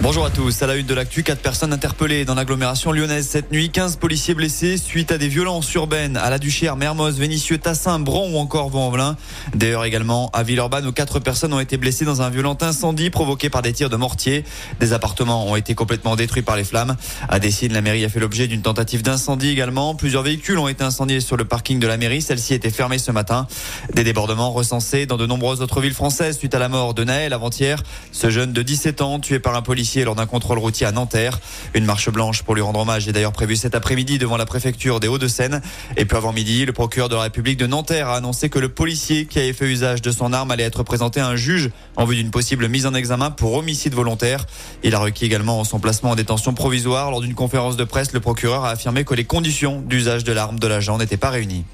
Bonjour à tous. À la une de l'actu, quatre personnes interpellées dans l'agglomération lyonnaise cette nuit, 15 policiers blessés suite à des violences urbaines à la Duchère, Mermoz, Vénissieux, Tassin, Bron ou encore Vaux-en-Velin. D'ailleurs également à Villeurbanne où quatre personnes ont été blessées dans un violent incendie provoqué par des tirs de mortier. Des appartements ont été complètement détruits par les flammes. À Dessine, la mairie a fait l'objet d'une tentative d'incendie également. Plusieurs véhicules ont été incendiés sur le parking de la mairie. Celle-ci était fermée ce matin. Des débordements recensés dans de nombreuses autres villes françaises suite à la mort de Naël avant-hier. Ce jeune de 17 ans tué par un policier lors d'un contrôle routier à Nanterre. Une marche blanche pour lui rendre hommage est d'ailleurs prévue cet après-midi devant la préfecture des Hauts-de-Seine. Et puis avant midi, le procureur de la République de Nanterre a annoncé que le policier qui avait fait usage de son arme allait être présenté à un juge en vue d'une possible mise en examen pour homicide volontaire. Il a requis également son placement en détention provisoire. Lors d'une conférence de presse, le procureur a affirmé que les conditions d'usage de l'arme de l'agent n'étaient pas réunies.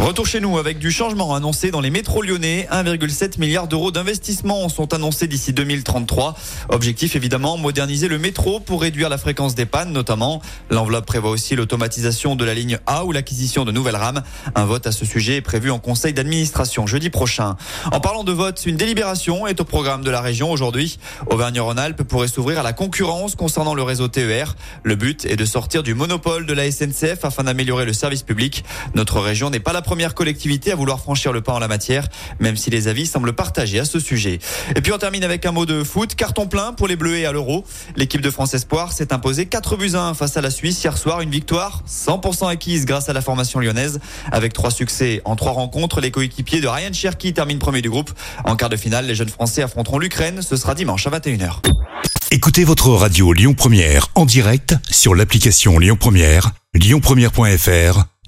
Retour chez nous avec du changement annoncé dans les métros lyonnais. 1,7 milliard d'euros d'investissement sont annoncés d'ici 2033. Objectif évidemment, moderniser le métro pour réduire la fréquence des pannes notamment. L'enveloppe prévoit aussi l'automatisation de la ligne A ou l'acquisition de nouvelles rames. Un vote à ce sujet est prévu en conseil d'administration jeudi prochain. En parlant de vote, une délibération est au programme de la région aujourd'hui. Auvergne-Rhône-Alpes pourrait s'ouvrir à la concurrence concernant le réseau TER. Le but est de sortir du monopole de la SNCF afin d'améliorer le service public. Notre région n'est pas la première collectivité à vouloir franchir le pas en la matière, même si les avis semblent partagés à ce sujet. Et puis on termine avec un mot de foot. Carton plein pour les Bleus à l'Euro. L'équipe de France Espoir s'est imposée 4 buts 1 face à la Suisse hier soir. Une victoire 100% acquise grâce à la formation lyonnaise. Avec trois succès en trois rencontres, les coéquipiers de Ryan Cherky terminent premier du groupe. En quart de finale, les jeunes Français affronteront l'Ukraine. Ce sera dimanche à 21h. Écoutez votre radio Lyon Première en direct sur l'application Lyon Première, lyonpremière.fr